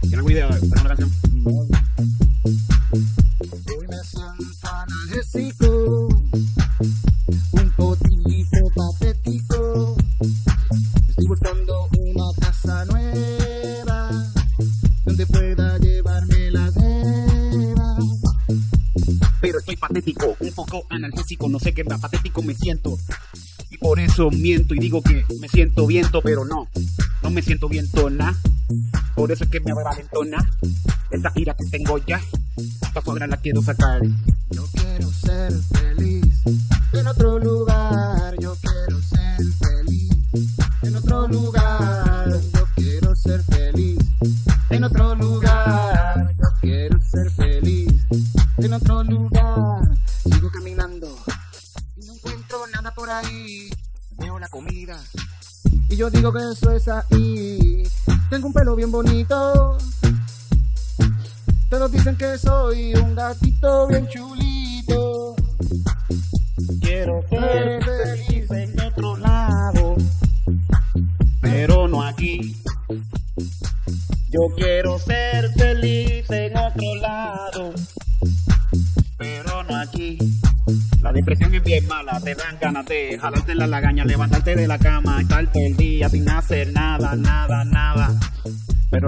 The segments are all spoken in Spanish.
¿Tiene alguna idea para una canción? Me siento analgésico, un poquito patético. Estoy buscando una casa nueva donde pueda llevarme la cena. Pero estoy patético, un poco analgésico, no sé qué más patético me siento. Y por eso miento y digo que me siento viento, pero no, no me siento vientona. Por eso es que me valentona. Esta ira que tengo ya, para afuera la quiero sacar. Yo quiero ser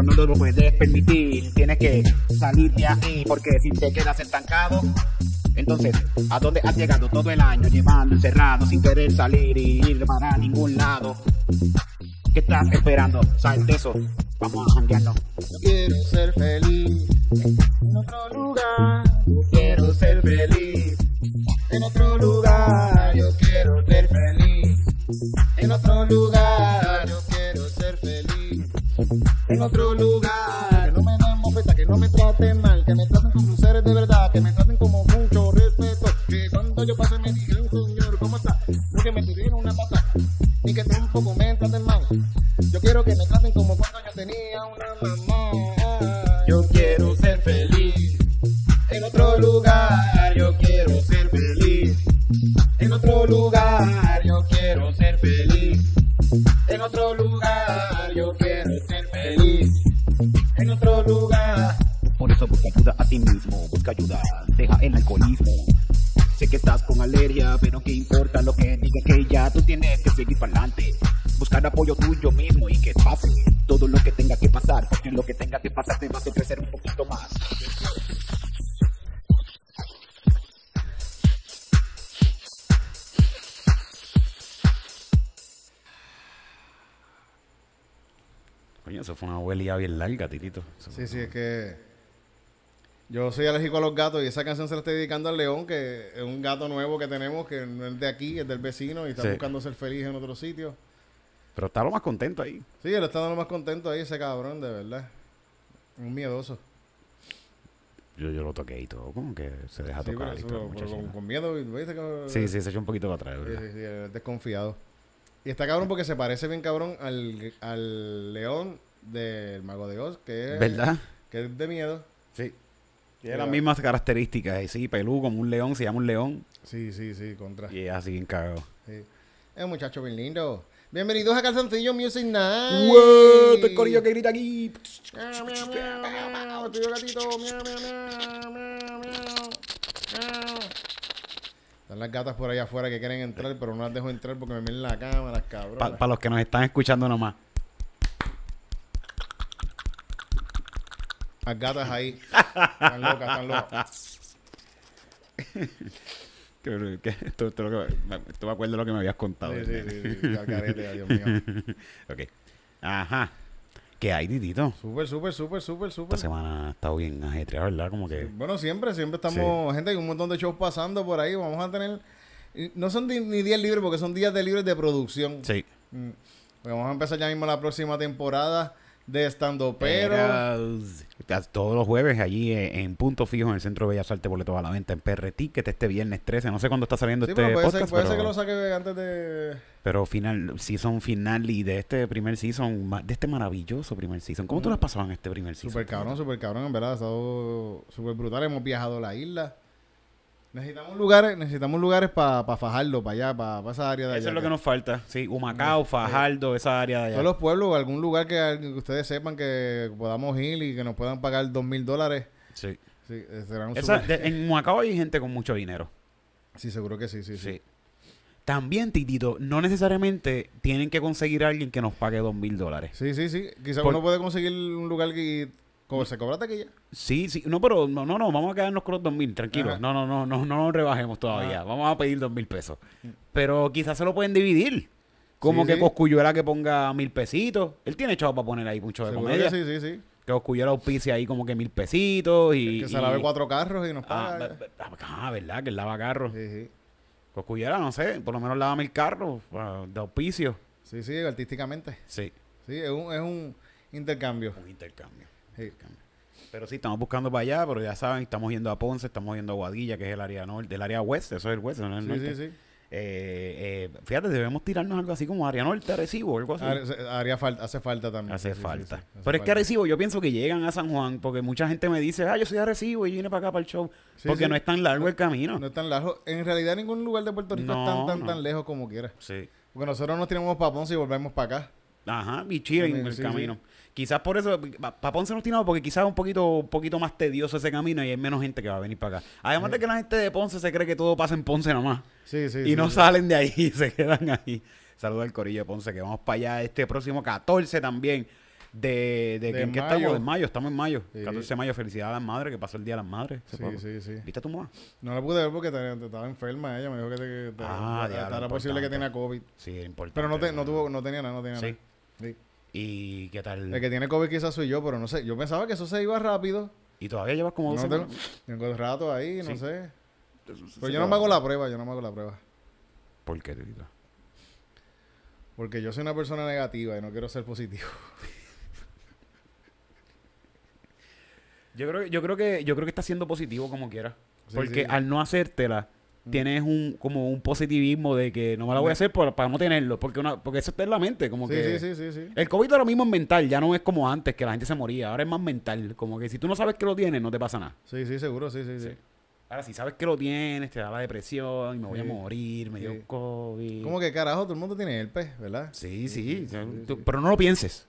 Pero no lo puedes permitir, tienes que salir de ahí, porque si te quedas estancado, entonces, ¿a dónde has llegado todo el año llevando encerrado sin querer salir y ir para ningún lado? ¿Qué estás esperando? Sal de eso, vamos a janguearnos. Yo quiero ser feliz en otro lugar. Yo quiero ser feliz en otro lugar. Yo quiero ser feliz en otro lugar. Otro lugar. Busca ayuda, deja el alcoholismo. Sé que estás con alergia, pero qué importa lo que diga que ya tú tienes que seguir para adelante. Buscar apoyo tuyo mismo y que pase todo lo que tenga que pasar, porque lo que tenga que pasar te va a hacer crecer un poquito más. Coño, eso fue una huelía bien larga, titito. Eso Sí, sí, es que yo soy alérgico a los gatos y esa canción se la estoy dedicando al León, que es un gato nuevo que tenemos, que no es de aquí, es del vecino y está Sí. buscando ser feliz en otro sitio. Pero está lo más contento ahí. Sí, él está dando más contento ahí, ese cabrón, de verdad. Un miedoso. Yo, yo lo toqué y todo, como que se deja Sí, tocar pero y eso, todo, pero muchacho. con, con miedo, ¿viste? que- Sí, sí, se echó un poquito para atrás, Sí, ¿verdad? sí, sí, es desconfiado. Y está cabrón porque se parece bien cabrón al, al león del Mago de Oz, que es, ¿Verdad? que es de miedo. Sí. Tiene las mismas características. y Sí, pelú como un león, se llama un león. Sí, sí, sí, contra. Y es así bien cagado. Sí. Es un muchacho bien lindo. Bienvenidos a Calzoncillo Music Night. ¡Wow! Este corillo que grita aquí. Miau, miau, miau, tío gatito. Están las gatas por allá afuera que quieren entrar, pero no las dejo entrar porque me miran la cámara, cabrón. Para los que nos están escuchando nomás. Las gatas ahí. Están locas, están locas. Que- que Esto, esto, lo que- esto me acuerdo de lo que me habías contado. Sí, sí, sí, sí, al garete, Dios mío. ok. Ajá. ¿Qué hay, Titito? Súper, súper, súper, súper, Esta súper. semana ha estado bien ajetreada, ¿verdad? Como que... Bueno, siempre, siempre estamos, gente, hay un montón de shows pasando por ahí. Vamos a tener, no son ni días libres porque son días de libres de producción. Sí. Mm. Vamos a empezar ya mismo la próxima temporada de estando pero todos los jueves allí eh, en Punto Fijo en el Centro de Bellas Artes boletos a la venta en PR Ticket este viernes 13 no sé cuándo está saliendo Sí, este pero puede, podcast ser, puede ser pero, que lo saque antes de. pero final season final y de este primer season de este maravilloso primer season ¿cómo tú lo has pasado en este primer season? Super cabrón, super cabrón, en verdad. Ha estado súper brutal. Hemos viajado a la isla. Necesitamos lugares, necesitamos lugares para Fajardo, para allá, para esa área de allá. Eso es lo que nos falta. Sí, Humacao, Fajardo, esa área de allá. Todos los pueblos algún lugar que, que ustedes sepan que podamos ir y que nos puedan pagar dos mil dólares. Sí. Sí, eh, será un Esa- super- de- en Humacao hay gente con mucho dinero. sí, seguro que sí, sí, sí. Sí. También, Titito, no necesariamente tienen que conseguir a alguien que nos pague dos mil dólares. Sí, sí, sí. Quizás Por- uno puede conseguir un lugar que como se cobra taquilla. Sí, sí. No, pero no, no, no, vamos a quedarnos con los dos mil, tranquilo. Ajá. No, no, no, no, no nos rebajemos todavía. Ajá. Vamos a pedir dos mil pesos. Pero quizás se lo pueden dividir. Como Sí, que sí. Coscuyuela que ponga mil pesitos. Él tiene chavo para poner ahí mucho de comedia. sí, sí, sí. Que Coscuyuela auspicia ahí como que mil pesitos y... Que se y- lave cuatro carros y nos Ah, paga. ah, ¿verdad? Que él lava carros. Sí, sí. Coscuyuela, no sé, por lo menos lávame el carro ah, de auspicio. Sí, sí, artísticamente. Sí. Sí, es un, es un intercambio. Un intercambio. Sí. Pero sí, estamos buscando para allá, pero ya saben, estamos yendo a Ponce, estamos yendo a Guadilla, que es el área norte, del área oeste, eso es el oeste, no es el Sí, norte. sí, sí. Eh, eh, fíjate, debemos tirarnos algo así como área norte, Arecibo, algo así. Haría- falta, hace falta también. Hace Sí, sí, falta. sí, sí, hace Pero es que falta. Arecibo, yo pienso que llegan a San Juan, porque mucha gente me dice, ah, yo soy de Arecibo y vine para acá para el show. Sí, porque sí. no es tan largo el camino. No es tan lejos. En realidad ningún lugar de Puerto Rico No, es tan, tan, no. tan lejos como quiera. Sí. Porque nosotros nos tiramos para Ponce y volvemos para acá. Ajá, y chilling Sí, el sí, camino. Quizás por eso, para Ponce nos tiramos porque quizás es un poquito, un poquito más tedioso ese camino y hay menos gente que va a venir para acá. Además de que la gente de Ponce se cree que todo pasa en Ponce nomás. Sí, sí. y sí, no sí. salen de ahí, se quedan ahí. Saludos al Corillo de Ponce, que vamos para allá este próximo 14 también. De, de, De ¿en qué estamos? En mayo, estamos en mayo. Sí. 14 de mayo, felicidades a las madres, que pasó el Día de las Madres. Sí, poco. sí, sí. ¿Viste a tu mamá? No la pude ver porque te- te estaba enferma ella. Me dijo que, te, que te- Ah, diablo, era posible que tenía COVID. Sí, importante. Pero no, no, tuvo, no tenía nada, no tenía Sí. nada. Sí. ¿Y qué tal? El que tiene COVID quizás soy yo, pero no sé. Yo pensaba que eso se iba rápido. ¿Y todavía llevas como No 12 tengo, semanas? tengo rato ahí, no Sí. sé. Pero yo no me hago la prueba, yo no me hago la prueba. ¿Por qué, Tito? Porque yo soy una persona negativa y no quiero ser positivo. Yo creo, yo creo que yo creo que está siendo positivo como quiera. Sí, Porque sí. al no hacértela. Tienes un como un positivismo de que no me la voy a hacer por- para no tenerlo. Porque una, porque eso está en la mente. Como Sí, que sí, sí, sí, sí. El COVID ahora mismo es mental, ya no es como antes, que la gente se moría. Ahora es más mental. Como que si tú no sabes que lo tienes, no te pasa nada. Sí, sí, seguro, sí, sí, sí. Sí. Ahora, si sabes que lo tienes, te da la depresión, y me voy a morir, me dio. COVID. ¿Cómo que carajo? Todo el mundo tiene herpes, ¿verdad? Sí, sí. Tú-. Pero no lo pienses.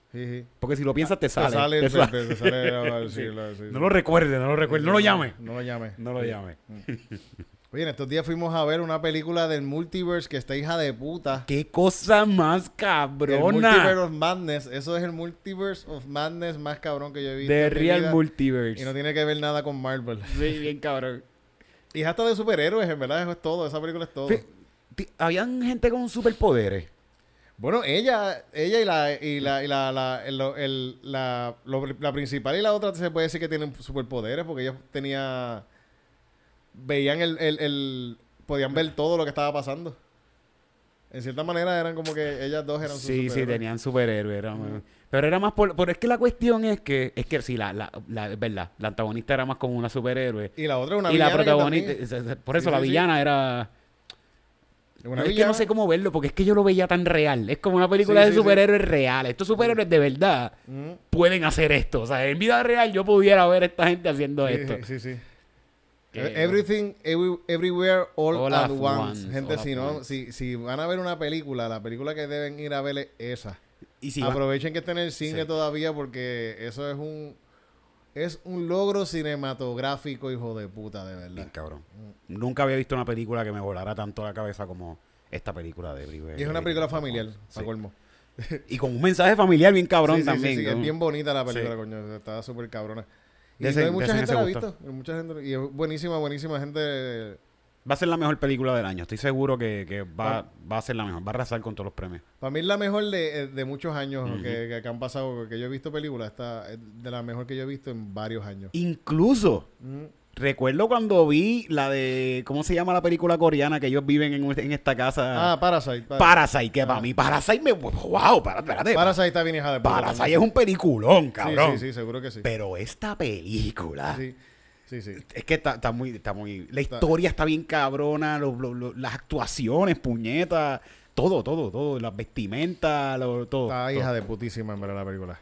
Porque si lo piensas, te sale. Te sale te sale. te No lo recuerdes, no lo recuerdes. No lo llames. No lo llame. No lo llames. Oye, en estos días fuimos a ver una película del multiverse que está hija de puta. Qué cosa más El Multiverse cabrona. of Madness. Eso es el Multiverse of Madness más cabrón que yo he visto. Mi Real vida. Multiverse. Y no tiene que ver nada con Marvel. Sí, bien cabrón. Y es hasta de superhéroes, en verdad, eso es todo. Esa película es todo. Habían gente con superpoderes. Bueno, ella, ella y la, y la, y la, la, el- el- la, lo- la principal y la otra se puede decir que tienen superpoderes porque ellos tenía veían el, el, el- podían ver todo lo que estaba pasando. En cierta manera eran como que ellas dos eran sus Sí, sí, tenían superhéroes. era Pero era más por... Pero es que la cuestión es que... Es que sí, la, la, la- es verdad. La antagonista era más como una superhéroe. Y la otra una y la villana protagonista... también- es- es- Por eso Sí, la sí, sí. villana era... una es que no sé cómo verlo, porque es que yo lo veía tan real. Es como una película Sí, de sí, sí. superhéroes real. Estos superhéroes de verdad Mm, pueden hacer esto. O sea, en vida real yo pudiera ver a esta gente haciendo sí, esto. Sí, sí. Que- Everything, every- everywhere, all, All at at once. once, Gente, all si no, si, si van a ver una película, la película que deben ir a ver es esa. Y si va- Aprovechen que está en el cine Sí. todavía porque eso es un es un logro cinematográfico, hijo de puta, de Bien verdad. cabrón. Nunca había visto una película que me volara tanto la cabeza como esta película de Everywhere. Y es una película familiar, para colmo. Y con un mensaje familiar bien cabrón Sí, sí, sí, también. sí, ¿no? es bien bonita la película, coño. Está súper cabrona. Y mucha gente la ha visto. Mucha gente, y es buenísima, buenísima gente. Va a ser la mejor película del año. Estoy seguro que, que va, va a ser la mejor. Va a arrasar con todos los premios. Para mí es la mejor de, de muchos años que, que- que han pasado, que yo he visto películas. Está es de la mejor que yo he visto en varios años. Incluso, Mm. Recuerdo cuando vi la de. ¿Cómo se llama la película coreana que ellos viven en, en esta casa? Ah, Parasite. Par- Parasite, que Ah. para mí Parasite me. ¡Wow! Espérate, espérate. Parasite está bien hija de puta Parasite también. es un peliculón, Sí, cabrón. Sí, sí, seguro que sí. Pero esta película. Sí, sí, sí. Es que está, está muy, está muy. La historia está bien cabrona, lo- lo- lo- las actuaciones, puñetas, todo, todo, todo, las vestimentas, lo- todo. Está todo. hija de putísima en verdad la película.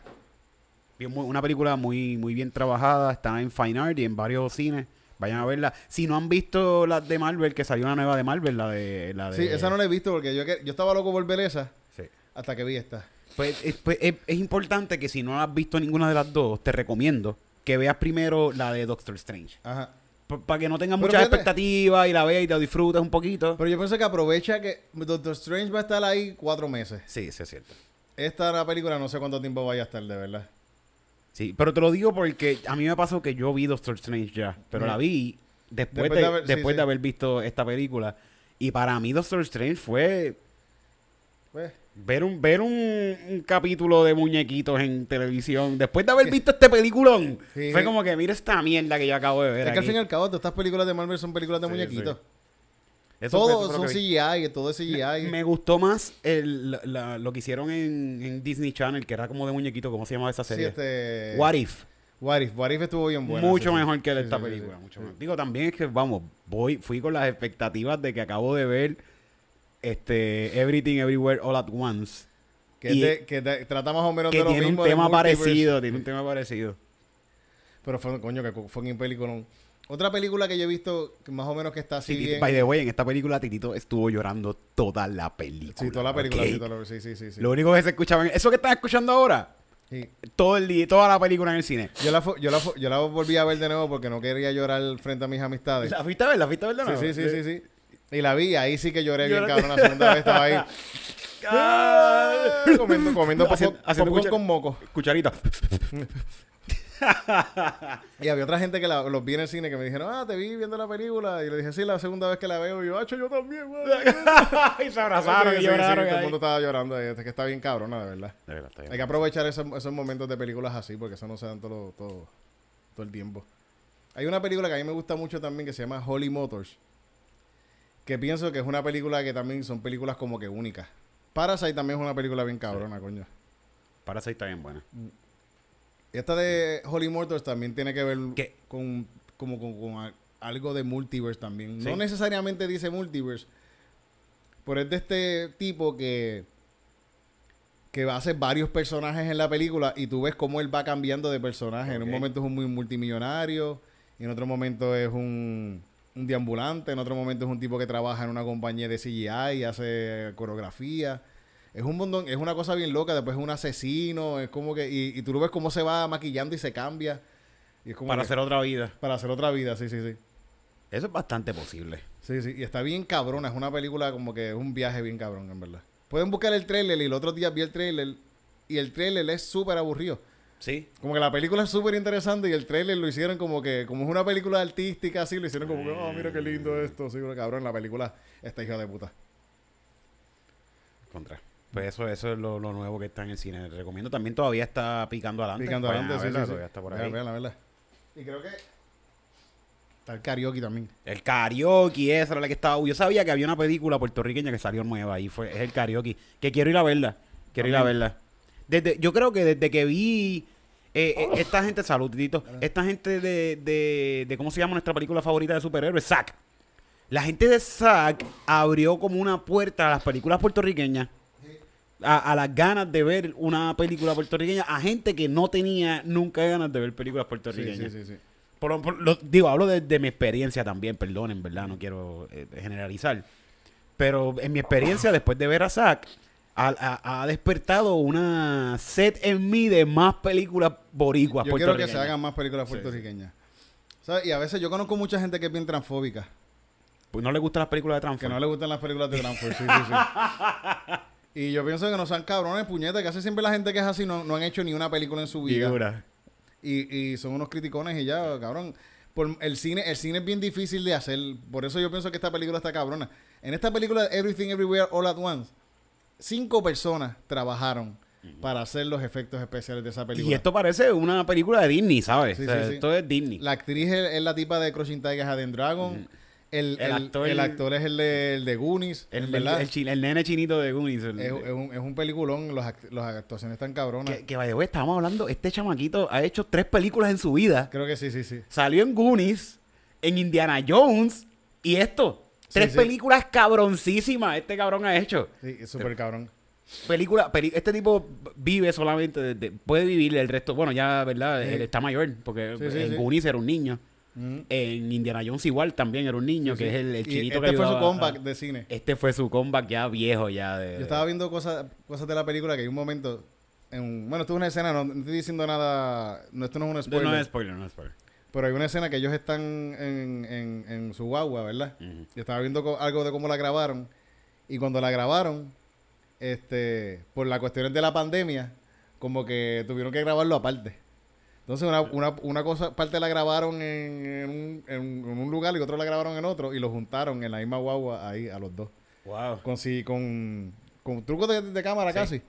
Bien, una película muy, muy bien trabajada, está en Fine Art y en varios cines. Vayan a verla. Si no han visto las de Marvel, que salió una nueva de Marvel, la de... La de Sí, esa no la he visto porque yo, yo estaba loco por ver esa Sí. hasta que vi esta. Pues, es, pues, es- es importante que si no has visto ninguna de las dos, te recomiendo que veas primero la de Doctor Strange. Ajá. Para que no tengas muchas expectativas y la veas y te disfrutes un poquito. Pero yo pienso que aprovecha que Doctor Strange va a estar ahí cuatro meses. Sí, sí, es cierto. Esta la película no sé cuánto tiempo vaya a estar, de verdad. Sí, pero te lo digo porque a mí me pasó que yo vi Doctor Strange ya, pero la vi después, Después de, de haber- después sí. de haber visto esta película. Y para mí Doctor Strange fue Pues, ver un ver un, un capítulo de muñequitos en televisión. Después de haber visto este peliculón, Sí. fue como que mira esta mierda que yo acabo de ver. es que al aquí". fin y al cabo, todas estas películas de Marvel son películas de Sí, muñequitos. sí. Eso fue- eso son. CGI, todo es CGI. Me gustó más el, la- la- lo que hicieron en, en Disney Channel, que era como de muñequito, ¿cómo se llamaba esa Sí, serie? este... What If. What If. What If estuvo bien bueno. mucho sí, sí. mejor que esta sí, película. sí. mucho Sí. mejor. Digo, también es que, vamos, voy, fui con las expectativas de que acabo de ver este Everything Everywhere All at Once. Que, Y- te- que te- trata más o menos Que de lo tiene un mismo. tema parecido, tiene un tema parecido. Pero fue, coño, que fue un película. Otra película que yo he visto, que más o menos que está así Titito- bien. by the way, en esta película Titito estuvo llorando toda la película. Sí, toda la película. sí, toda la- sí, sí, sí, sí. Lo único que se escuchaba, eso que están escuchando ahora, Sí. todo el día, toda la película en el cine. Yo, la, yo, la, yo la volví a ver de nuevo porque no quería llorar frente a mis amistades. ¿La fuiste a ver? ¿La fuiste a ver de Sí, nuevo? sí, sí, sí, sí. Y la vi, ahí sí que lloré bien, cabrón. La segunda vez estaba ahí Ah. comiendo, comiendo Haciendo- popcorn- con moco. Cucharita. Y había otra gente que la- los vi en el cine que me dijeron, ah, te vi viendo la película. Y le dije, sí, la segunda vez que la veo. Y yo, hacho, yo también, y se abrazaron Sí, y sí, lloraron. sí, todo el mundo estaba llorando. ahí, Es que está bien cabrona, de verdad. De. Hay que aprovechar esos, esos momentos de películas así, porque eso no se dan todo, todo, todo el tiempo. Hay una película que a mí me gusta mucho también que se llama Holy Motors. Que pienso que es una película que también son películas como que únicas. Parasite también es una película bien cabrona, coño. Parasite está bien buena. Esta de Holy Motors también tiene que ver ¿Qué? con, como con, con al- algo de multiverse también. Sí. No necesariamente dice multiverse, pero es de este tipo que que va a hacer varios personajes en la película y tú ves cómo él va cambiando de personaje. En un momento es un muy multimillonario, y en otro momento es un, un deambulante, en otro momento es un tipo que trabaja en una compañía de CGI y hace coreografía. Es un montón, es una cosa bien loca, después es un asesino, es como que, y, y tú lo ves cómo se va maquillando y se cambia. Y es como Para que- hacer otra vida. para hacer otra vida, sí, sí, sí. Eso es bastante posible. Sí, sí, y está bien cabrona, es una película como que es un viaje bien cabrón, en verdad. Pueden buscar el trailer y el otro día vi el trailer y el trailer es súper aburrido. Sí. Como que la película es súper interesante y el trailer lo hicieron como que, como es una película artística así, lo hicieron como que, oh, mira qué lindo esto, sí, cabrón, la película está hija de puta. Contra. Pues eso, eso es lo, lo nuevo que está en el cine. Recomiendo también todavía está picando adelante. Picando Vayan adelante, a sí, verla, sí, sí. todavía está por ahí. vean, la verdad. Y creo que está el karaoke también. El karaoke, esa era la que estaba. Yo sabía que había una película puertorriqueña que salió nueva y fue, es el karaoke. Que quiero ir a verla. Quiero ir a verla. Desde, yo creo que desde que vi eh, eh, esta gente, salud, Titito, esta gente de, de, de, ¿cómo se llama nuestra película favorita de superhéroes? Zack. La gente de Zack abrió como una puerta a las películas puertorriqueñas. A, a las ganas de ver una película puertorriqueña a gente que no tenía nunca ganas de ver películas puertorriqueñas. sí, sí, sí. Por- por- lo- digo, hablo de, de mi experiencia también, perdonen, ¿verdad? No quiero eh, generalizar. Pero en mi experiencia, después de ver a Zack, ha, despertado una sed en mí de más películas boricuas Yo quiero que se hagan más películas puertorriqueñas. ¿Sabes? Y a veces yo conozco mucha gente que es bien transfóbica. Pues no le gustan las películas de Que Transformers. no le gustan las películas de Transformers, sí, sí, sí. Y yo pienso que no sean cabrones, puñetas, que casi siempre la gente que es así no, no han hecho ni una película en su vida. Y, y son unos criticones y ya, cabrón. Por el cine, el cine es bien difícil de hacer. Por eso yo pienso que esta película está cabrona. En esta película Everything Everywhere All at Once, cinco personas trabajaron para hacer los efectos especiales de esa película. Y esto parece una película de Disney, ¿sabes? Sí, O sea, sí, sí. Esto es Disney. La actriz es, es la tipa de Crushing Tigers and Dragon. El, El el- actor- el actor es el de, el de Goonies. el, ¿verdad? el nene chinito de Goonies. es, es un, es un peliculón. Los las actuaciones están cabronas. que, que, the way, estábamos hablando, este chamaquito ha hecho tres películas en su vida. Creo que sí, sí, sí. Salió en Goonies, en Indiana Jones y esto. Tres sí. películas cabroncísimas este cabrón ha hecho. Sí, súper cabrón. Película, peli- este tipo vive solamente, de- de- puede vivir el resto. Bueno, ya, ¿verdad? Sí. Él está mayor, porque en. Goonies era un niño. Ujú. En Indiana Jones igual también era un niño, Sí, que sí. es el, el chinito este que fue su ayudaba comeback de cine. Este fue su comeback ya viejo ya de... Yo estaba viendo cosas, cosas de la película que hay un momento. En, bueno, esto es una escena, no, no estoy diciendo nada. No, esto no es un spoiler. No es spoiler, no es spoiler. Pero hay una escena que ellos están en, en, en su guagua, ¿verdad? Ujú. Y estaba viendo algo de cómo la grabaron. Y cuando la grabaron, este, por las cuestiones de la pandemia, como que tuvieron que grabarlo aparte. Entonces, una, una, una cosa, parte la grabaron en, en un, en, un lugar y otra la grabaron en otro y lo juntaron en la misma guagua ahí a los dos. Wow. Con, si, con, con trucos de, de cámara casi.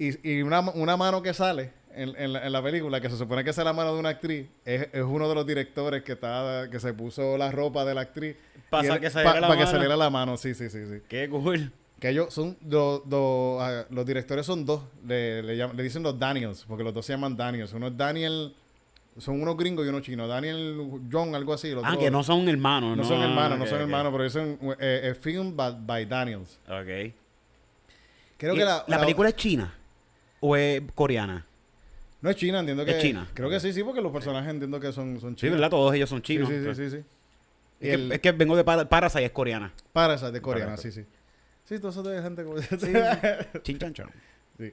Y, y una, una mano que sale en, en la, en la película, que se supone que es la mano de una actriz, es, es uno de los directores que está que se puso la ropa de la actriz. Pa' Y sa- que saliera la pa' que mano. saliera la mano, sí, sí, sí, sí. Qué cool. Que ellos son dos, dos, ah, los directores son dos, le, le, llaman- le dicen los Daniels, porque los dos se llaman Daniels. Uno es Daniel, son unos gringos y uno chino. Daniel John, algo así. el Ah, otro- que no son hermanos. no son hermanos, no son ok. hermanos, pero dicen eh, eh, film by, by Daniels. Ok. Creo ¿Y que la, la película es china o es coreana? No es China, entiendo que Es China. Creo que sí, sí, porque los personajes entiendo que son, son Sí, chinos. ¿verdad? Todos ellos son Sí, chinos. sí, sí, sí, sí. Y Es, el- que, es que vengo de Par- Parasite, es coreana. Parasite de coreana, sí, sí. Sí, todo eso de gente como... Chin chan chan. Sí.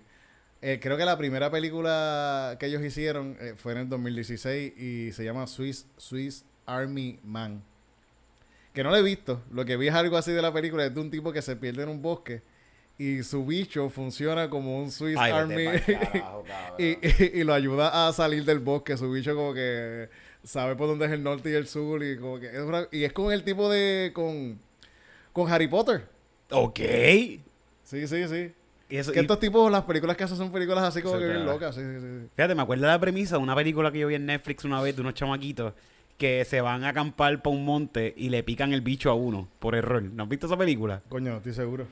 Eh, creo que la primera película que ellos hicieron eh, fue en el 2016 y se llama Swiss, Swiss Army Man. Que no la he visto. Lo que vi es algo así de la película. Es de un tipo que se pierde en un bosque y su bicho funciona como un Swiss Ay, Army carajo, y, y- y lo ayuda a salir del bosque. Su bicho como que sabe por dónde es el norte y el sur y como que es una- y es con el tipo de con con Harry Potter. Ok. Sí, sí, sí. Y eso- Que y- estos tipos, las películas que hacen son películas así como que bien locas. Sí, sí, sí. Fíjate, me acuerdo de la premisa de una película que yo vi en Netflix una vez de unos chamaquitos que se van a acampar para un monte y le pican el bicho a uno por error. ¿No has visto esa película? Coño, estoy seguro.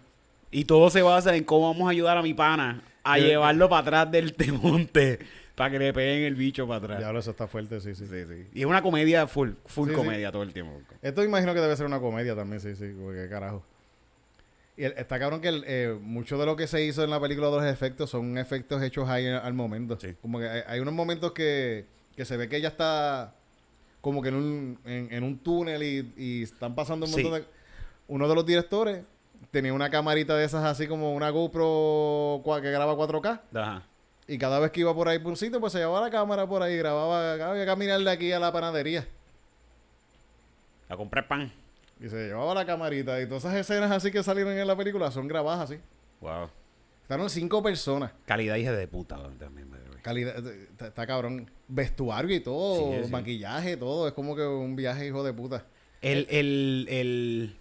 Y todo se basa en cómo vamos a ayudar a mi pana a Yo- llevarlo para atrás del te- monte para que le peguen el bicho para atrás. Diablo, eso está fuerte, sí, sí. Sí, sí. Y es una comedia full, full Sí, sí. comedia todo el tiempo. Esto imagino que debe ser una comedia también, sí, sí. Porque carajo. Y el- está cabrón que el, eh, mucho de lo que se hizo en la película de los efectos son efectos hechos ahí al, momento. Sí. Como que hay, hay unos momentos que, que se ve que ella está como que en un, en, en un túnel y, y están pasando un Sí. montón de... Uno de los directores tenía una camarita de esas así como una GoPro que graba 4K. Ajá. Y cada vez que iba por ahí por un sitio, pues se llevaba la cámara por ahí, grababa, había que caminar de aquí a la panadería. A comprar pan. Y se llevaba la camarita. Y todas esas escenas así que salieron en la película son grabadas así. Wow. Estaron cinco personas. Calidad hija de puta también. Calidad, eh, está, cabrón. Vestuario y todo, Sí, sí. maquillaje, todo. Es como que un viaje hijo de puta. El, el, el...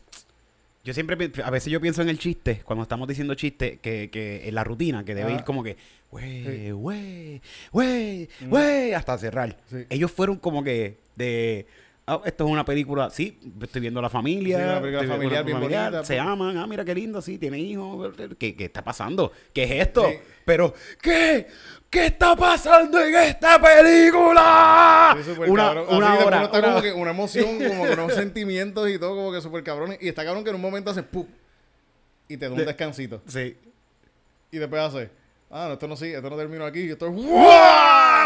Yo siempre, a veces yo pienso en el chiste, cuando estamos diciendo chiste, que, que en la rutina, que debe Ah. ir como que, güey, Sí. güey, güey, güey, hasta cerrar. Sí. Ellos fueron como que de, ah, esto es una película, sí, estoy viendo a la familia, Sí, una película estoy viendo familiar bien bonita, se pues. aman, ah, mira qué lindo, sí, tiene hijos, ¿qué, qué está pasando? ¿Qué es esto? Sí. Pero, ¿qué? ¿Qué está pasando en esta película? Sí, una una hora, uno está una- como que una emoción, como que unos sentimientos y todo, como que súper cabrón. Y está cabrón que en un momento hace ¡pum! Y te da un De- descansito. Sí. Y después hace, ah, no, esto no sigue, esto no terminó aquí. Y esto es ¡Wow!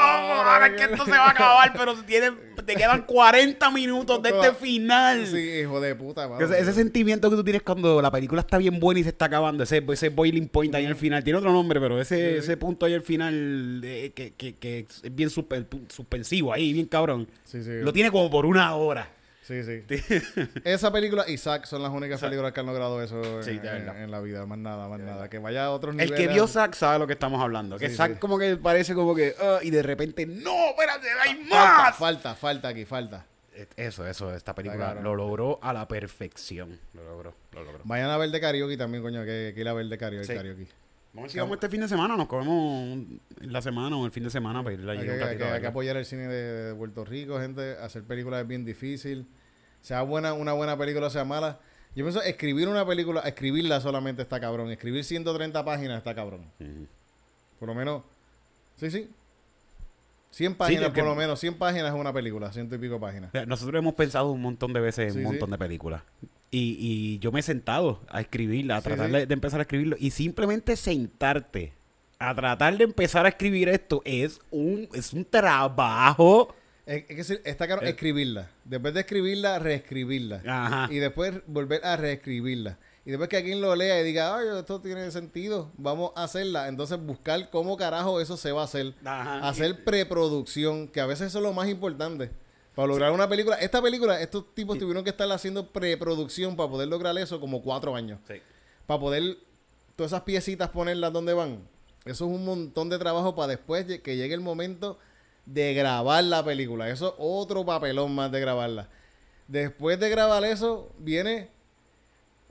Ahora es que esto se va a acabar, pero tiene, te quedan 40 minutos de este final. Sí, hijo de puta, mano. Ese, ese sentimiento que tú tienes cuando la película está bien buena y se está acabando, ese, ese boiling point ahí al final, tiene otro nombre, pero ese, ese punto ahí al final eh, que, que, que es bien suspe- suspensivo ahí, bien cabrón. Sí, sí. Lo tiene como por una hora. Sí, sí. Esa película y Zack son las únicas Zack. películas que han logrado eso Sí, en, de verdad. en- en la vida. Más nada, más nada. Que vaya a otros El niveles. que vio Zack sabe lo que estamos hablando. Que Sí, Zack sí. como que parece como que, ah, y de repente, no, espérate, hay Falta, más. falta, falta aquí, falta. Eso, eso, esta película lo logró a la perfección. Lo logró, lo logró. Vayan a ver de karaoke también, coño, que, que ir a ver de karaoke. Karaoke. Vamos a ver si vamos este fin de semana, nos comemos en la semana o el fin de semana para ir Hay, un hay a hay que apoyar el cine de, de Puerto Rico, gente. Hacer películas es bien difícil. Sea buena, una buena película, sea mala. Yo pienso, escribir una película, escribirla solamente está cabrón. Escribir 130 páginas está cabrón. Por lo menos, sí, sí. 100 páginas, que- por lo menos, 100 páginas es una película, ciento y pico páginas. O sea, Nosotros hemos pensado un montón de veces en Sí, un sí. montón de películas. Y, y yo me he sentado a escribirla, a Sí, tratar sí. De, empezar a escribirlo. Y simplemente sentarte a tratar de empezar a escribir esto es un, es un trabajo. Es, es que está caro Eh. escribirla. Después de escribirla, reescribirla. Ajá. Y después volver a reescribirla. Y después que alguien lo lea y diga, ay, esto tiene sentido, vamos a hacerla. Entonces buscar cómo carajo eso se va a hacer. Ajá. Hacer preproducción, que a veces eso es lo más importante. Para lograr una película. Esta película, estos tipos tuvieron que estar haciendo preproducción para poder lograr eso como cuatro años. Sí. Para poder todas esas piecitas ponerlas donde van. Eso es un montón de trabajo para después que llegue el momento de grabar la película. Eso es otro papelón más de grabarla. Después de grabar eso, viene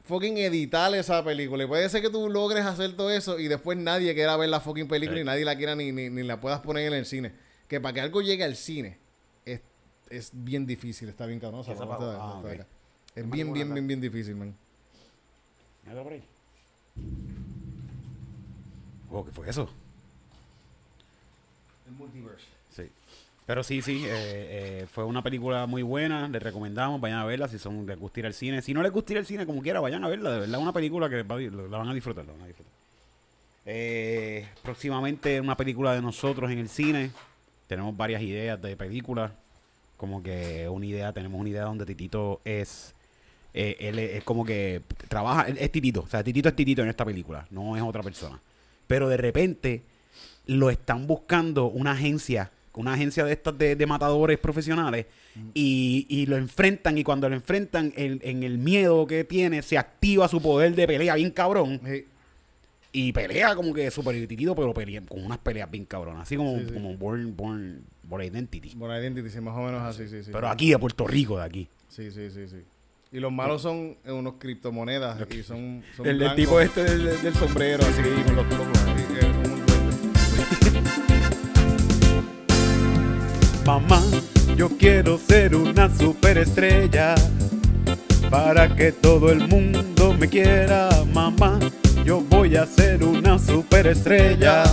fucking editar esa película. Y puede ser que tú logres hacer todo eso y después nadie quiera ver la fucking película Sí. y nadie la quiera ni, ni, ni la puedas poner en el cine. Que para que algo llegue al cine es, bien difícil. Está bien cabrón. Ah, esta de acá. Es bien, bien, bien, bien difícil, man. Mira por ahí. Oh, ¿qué fue eso? El multiverse. Sí. Pero sí, sí, eh, eh, fue una película muy buena, les recomendamos, vayan a verla si son les gusta ir al cine. Si no les gusta ir al cine, como quiera, vayan a verla, de verdad, una película que va la van a disfrutar, la van a disfrutar. Eh, próximamente una película de nosotros en el cine, tenemos varias ideas de películas, como que una idea, tenemos una idea donde Titito es, eh, él es, es como que trabaja, es Titito, o sea, Titito es Titito en esta película, no es otra persona. Pero de repente lo están buscando una agencia, una agencia de estas de, de matadores profesionales, y, y lo enfrentan, y cuando lo enfrentan, en, en el miedo que tiene, se activa su poder de pelea bien cabrón, Sí. Y pelea como que súper titito, pero pelea, con unas peleas bien cabronas, así como, Sí, sí. como Born, Born, Born Identity. Bueno, Identity, sí, más o menos así, sí, sí. Pero aquí de Puerto Rico, de aquí. Sí, sí, sí, sí. Y los malos son eh, unos criptomonedas y son, son El, el tipo este del, del sombrero, así con los duende. Mamá, yo quiero ser una superestrella para que todo el mundo me quiera. Mamá, yo voy a ser una superestrella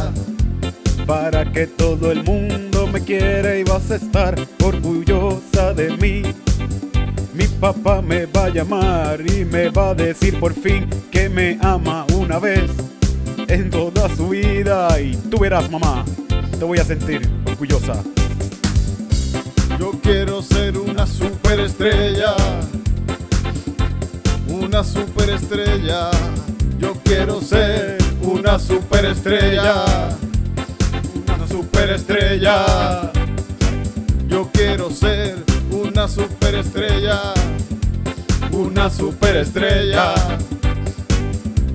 para que todo el mundo me quiera y vas a estar orgullosa de mí. Mi papá me va a llamar y me va a decir por fin que me ama una vez en toda su vida y tú verás mamá, te voy a sentir orgullosa. Yo quiero ser una superestrella. Una superestrella. Yo quiero ser una superestrella. Una superestrella. Yo quiero ser una superestrella. Una superestrella.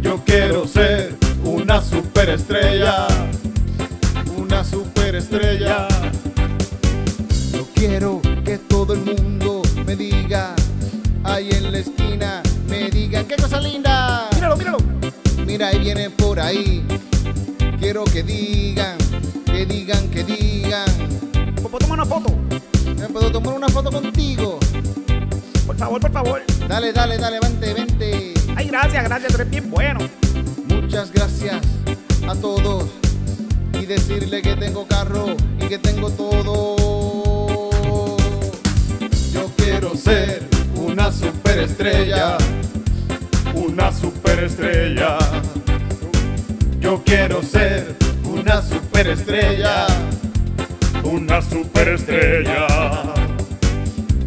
Yo quiero ser una superestrella. Una superestrella. Yo quiero que todo el mundo me diga, ahí en la esquina, me digan, ¡qué cosa linda! Míralo, míralo. Mira, ahí viene por ahí. Quiero que digan, que digan, que digan. Popo, toma una foto. ¿Me puedo tomar una foto contigo? Por favor, por favor. Dale, dale, dale, vente, vente. Ay, gracias, gracias, tú eres bien bueno. Muchas gracias a todos. Y decirle que tengo carro y que tengo todo. Yo quiero ser una superestrella. Una superestrella. Yo quiero ser una superestrella. Una superestrella.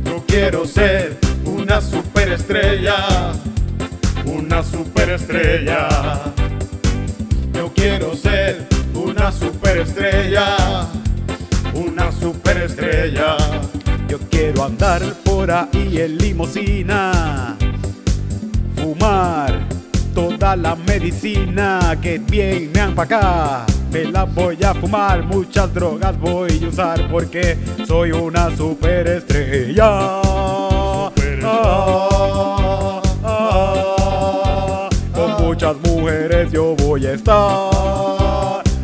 Yo quiero ser una superestrella. Una superestrella. Yo quiero ser una superestrella. Una superestrella. Yo quiero andar por ahí en limosina. Fumar toda la medicina que vienen para acá. Me la voy a fumar, muchas drogas voy a usar porque soy una superestrella. Ah, ah, con muchas mujeres yo voy a estar.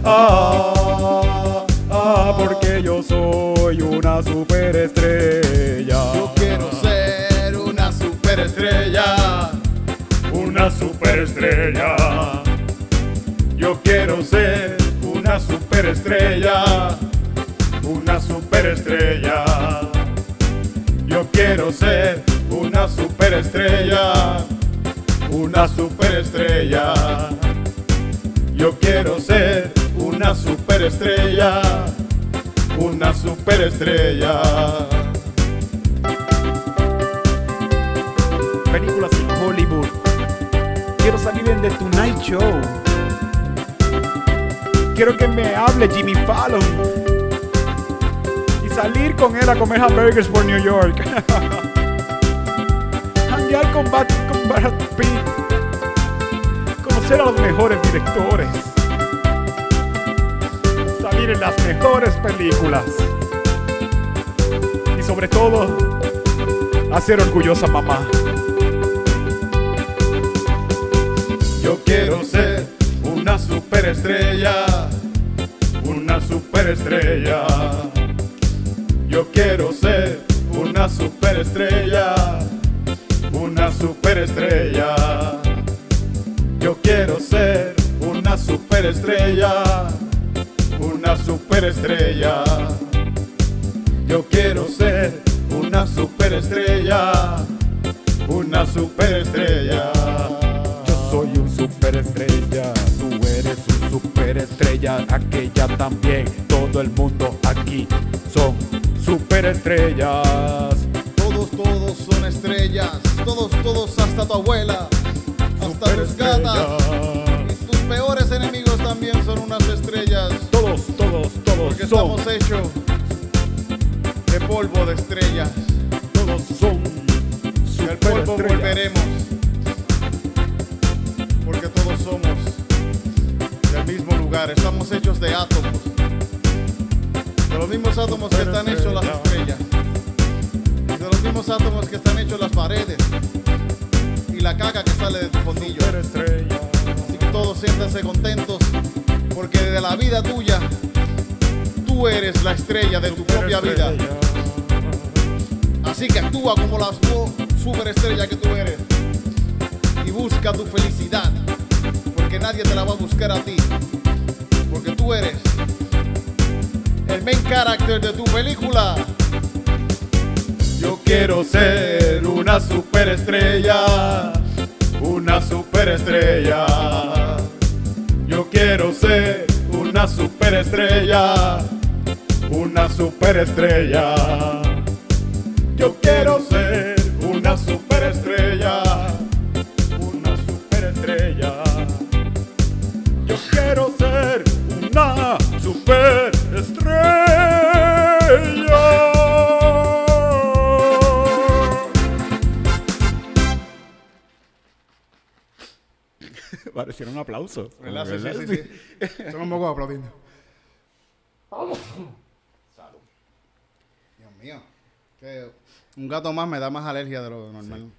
Ah, ah, porque yo soy una superestrella. Yo quiero ser una superestrella. Una superestrella. Yo quiero ser una superestrella. Una superestrella. Yo quiero ser una superestrella. Una superestrella. Yo quiero ser una superestrella. una superestrella. Películas. Quiero salir en The Tonight Show. Quiero que me hable Jimmy Fallon. Y salir con él a comer hamburgers por New York. Hanguear con, Bat- con Brad Pitt. Conocer a los mejores directores. Salir en las mejores películas. Y sobre todo, hacer orgullosa mamá. Quiero ser una superestrella, una superestrella. Yo quiero ser una superestrella, una superestrella. Yo quiero ser una superestrella, una superestrella. Yo quiero ser una superestrella, una superestrella. Aquella también, todo el mundo aquí son superestrellas. Todos, todos son estrellas. Todos, todos, hasta tu abuela. Hasta tus gatas. Y tus peores enemigos también son unas estrellas. Todos, todos, todos Porque son, estamos hechos de polvo de estrellas. todos son Y al polvo volveremos. Estamos hechos de átomos. De los mismos átomos que están hechos las estrellas. Y de los mismos átomos que están hechos las paredes. Y la caca que sale de tu fondillo. Así que todos siéntanse contentos. Porque de la vida tuya, tú eres la estrella de tu propia vida. Así que actúa como la su- superestrella que tú eres. Y busca tu felicidad. Porque nadie te la va a buscar a ti. Eres el main character de tu película. Yo quiero ser una superestrella, una superestrella. Yo quiero ser una superestrella, una superestrella. Yo quiero ser una superestrella, una superestrella. Yo quiero superestrella. Parecieron un aplauso. ¿Verdad? Sí, sí, sí, sí. Son un poco aplaudiendo. Dios mío. Que un gato más me da más alergia de lo normal.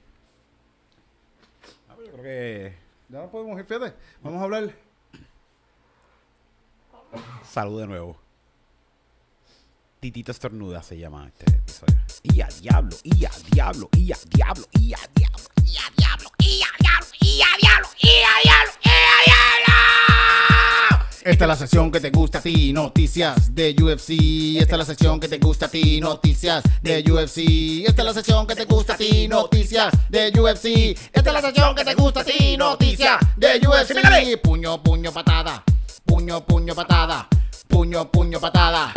Ah, Yo creo que Ya no podemos ir, fíjate. Vamos a hablar. Salud de nuevo. Titito estornuda se llama este episodio. Y a diablo, y a diablo, y a diablo, y a diablo, y a diablo, y a diablo, y a diablo, y a diablo, y a diablo. Esta es la sección que te gusta a ti, noticias de UFC. Esta es la sección que te gusta a ti, noticias de UFC. Esta es la sección que te gusta a ti, noticias de UFC. Esta es la sección que te gusta a ti, noticias de UFC. Puño, puño, patada. Puño, puño, patada. Puño, puño, patada.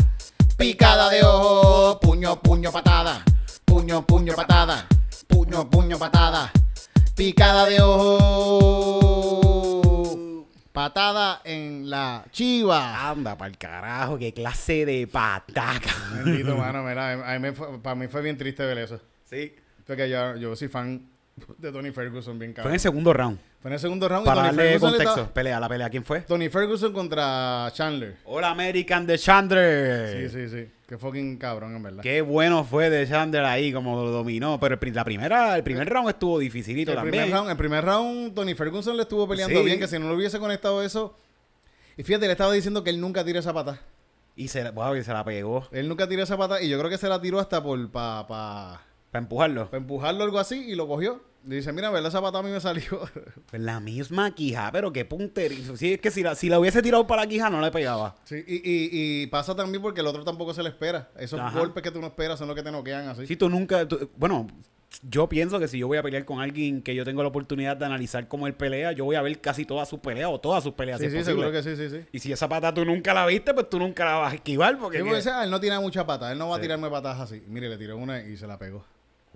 Picada de ojo. Puño, puño, patada. Puño, puño, patada. Puño, puño, patada. Picada de ojo. Patada en la chiva. Anda pa'l carajo, qué clase de pataca. Bendito, mano, mira, a mí me fue- para mí fue bien triste ver eso. Sí. Porque yo, yo soy fan de Tony Ferguson, bien Fue en cabrón. el segundo round. Fue en el segundo round y Para Tony darle contexto. Pelea, la pelea. ¿Quién fue? Tony Ferguson contra Chandler. All American de Chandler. Sí, sí, sí. Qué fucking cabrón, en verdad. Qué bueno fue de Chandler ahí, como lo dominó. Pero el, la primera, el primer round estuvo dificilito El también. primer, round, el primer round, Tony Ferguson le estuvo peleando Sí. bien, que si no le hubiese conectado eso. Y fíjate, le estaba diciendo que él nunca tira esa pata. Y se, la- wow, y se la pegó. Él nunca tiró esa pata y yo creo que se la tiró hasta por para pa, Para empujarlo. pa empujarlo algo así y lo cogió. Dice, mira, ¿verdad? Esa pata a mí me salió. Pues la misma quija, pero qué punterizo. Sí, es que si la, si la hubiese tirado para la quija no le pegaba. Sí, y, y, y pasa también porque el otro tampoco se le espera. Esos Ajá. golpes que tú no esperas son los que te noquean así. Si tú nunca, tú- bueno, yo pienso que si yo voy a pelear con alguien que yo tengo la oportunidad de analizar cómo él pelea, yo voy a ver casi todas sus peleas o todas sus peleas. Sí, si sí, seguro que sí, sí, sí. Y si esa pata tú nunca la viste, pues tú nunca la vas a esquivar. Porque Sí, que- porque ah, él no tiene mucha pata, él no va a tirarme patas así. Mire, le tiró una y se la pegó.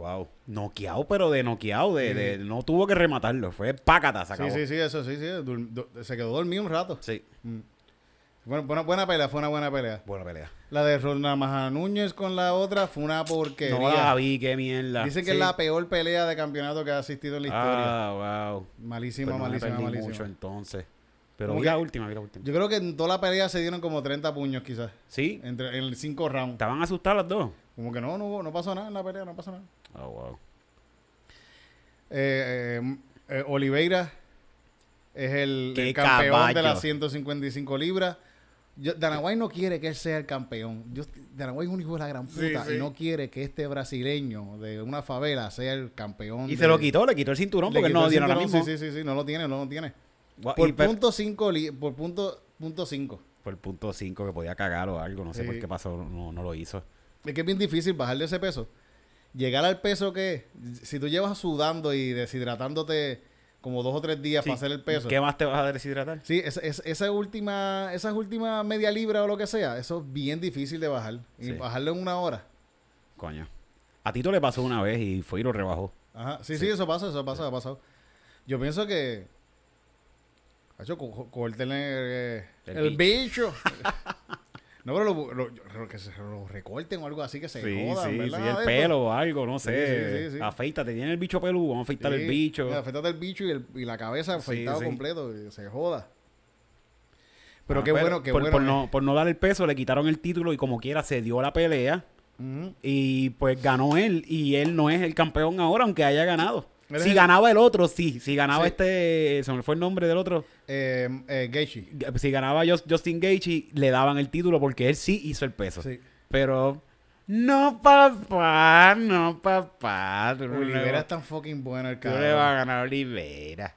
Wow. Noqueado, pero de noqueado. De, de- no tuvo que rematarlo. Fue pácata, se Sí, acabó. sí, sí, eso sí, sí. du- se quedó dormido un rato. Sí. Bueno, buena, buena pelea, fue una buena pelea. Buena pelea. La de Ronda Maja Núñez con la otra fue una porquería. No la vi, qué mierda. Dicen que Sí. es la peor pelea de campeonato que ha asistido en la historia. Ah, wow. malísima, Pero no me malísima, malísima. mucho entonces. Pero ¿Cómo vi la última, vi la última. Yo creo que en toda la pelea se dieron como 30 puños quizás. Sí. Entre, en cinco rounds. ¿Estaban asustadas las dos? Como que no, no, no pasó nada en la pelea, no pasó nada. Ah, wow. Eh, eh, eh, Oliveira es el, ¡Qué el campeón de las 155 libras. Yo, Dana White no quiere que él sea el campeón. Yo, Dana White es un hijo de la gran puta Sí, sí. y no quiere que este brasileño de una favela sea el campeón. Y de- se lo quitó, le quitó el cinturón porque no el dieron ahora mismo. Sí, sí, sí, sí, no lo tiene, no lo tiene. Por punto 5, por punto punto 5. por el punto 5 que podía cagar o algo, no sé Sí. por qué pasó, no, no lo hizo. Es que es bien difícil bajarle ese peso. Llegar al peso que, si tú llevas sudando y deshidratándote como dos o tres días para hacer el peso. ¿Qué más te vas a deshidratar? Sí, esa, esa, esa última, esas últimas media libra o lo que sea, eso es bien difícil de bajar. Y Sí. bajarlo en una hora. Coño. A Tito le pasó una vez y fue y lo rebajó. Ajá. Sí, sí, eso pasa, eso pasa, ha pasado. Yo pienso que. Hacho, co- córtenle eh, El el, bicho. no, pero lo, lo- lo- que se lo recorten o algo así que se Sí, jodan, sí, ¿verdad? sí, el pelo o algo, no sé. sí, sí, sí. Afeítate, tiene el bicho peludo, vamos a afeitar el bicho. afeítate el bicho y, el- y la cabeza afeitado completo, y se joda. Pero Ah, qué bueno, qué por, bueno. por eh. no, por no dar el peso, le quitaron el título y como quiera se dio la pelea. Y pues ganó él y él no es el campeón ahora, aunque haya ganado. Si el- ganaba el otro, sí. Si ganaba Sí. este, se me fue el nombre del otro. Eh, eh, Gaethje. Si ganaba Just- Justin Gaethje, le daban el título porque él sí hizo el peso. Sí. Pero no, papá, no, papá. No le Olivera es tan fucking bueno el tú le cabrón. vas a ganar a Olivera.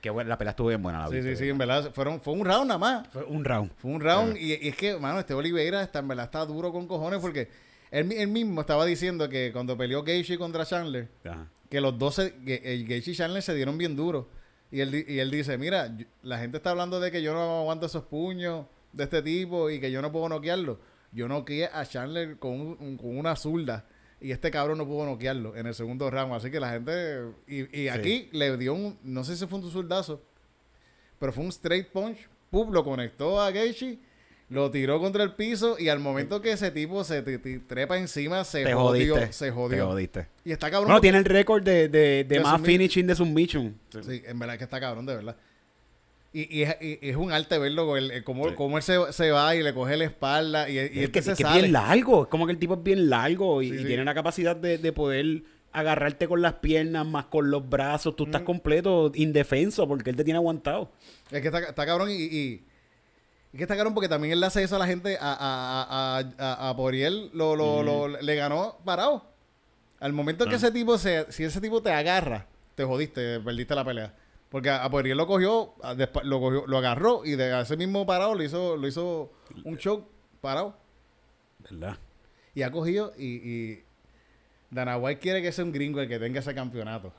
Qué buena, la pelea estuvo bien buena. La Sí, sí, sí, en verdad. Fueron, fue un round nada más. Fue un round. Fue un round. Y, y es que, mano, este Oliveira está, en verdad está duro con cojones porque él, mi- él mismo estaba diciendo que cuando peleó Gaethje contra Chandler, Ajá. Que los dos, se, que el Gaethje y Chandler se dieron bien duro. Y él, y él dice, mira, yo- la gente está hablando de que yo no aguanto esos puños de este tipo y que yo no puedo noquearlo. Yo noqueé a Chandler con, un- con una zurda y este cabrón no pudo noquearlo en el segundo round. Así que la gente... Y, y aquí le dio un... No sé si fue un zurdazo, pero fue un straight punch. Pum, lo conectó a Gaethje, lo tiró contra el piso y al momento que ese tipo se te- te trepa encima, se Te jodió. jodiste. Se Te jodió. jodiste. Y está cabrón. Bueno, tiene el récord de, de, de más finishing de submission. Sí, en verdad que está cabrón, de verdad. Y, y es, y- y es un arte verlo, el, el cómo, Sí. cómo él se, se va y le coge la espalda y, y es que, se es sale. bien largo. Es como que el tipo es bien largo y, Sí, sí. tiene la capacidad de, de poder agarrarte con las piernas más con los brazos. Tú estás completo indefenso porque él te tiene aguantado. Es que está, está cabrón y, y que está cabrón porque también él le hace eso a la gente. A, a, a, a, a Poriel lo, lo, lo- le ganó parado. Al momento que Ah. ese tipo se... Si ese tipo te agarra, te jodiste, perdiste la pelea. Porque a, Poriel lo cogió, lo cogió, lo agarró y de ese mismo parado le hizo, lo hizo un choke parado. ¿Verdad? Y ha cogido y, y Dana White quiere que sea un gringo el que tenga ese campeonato.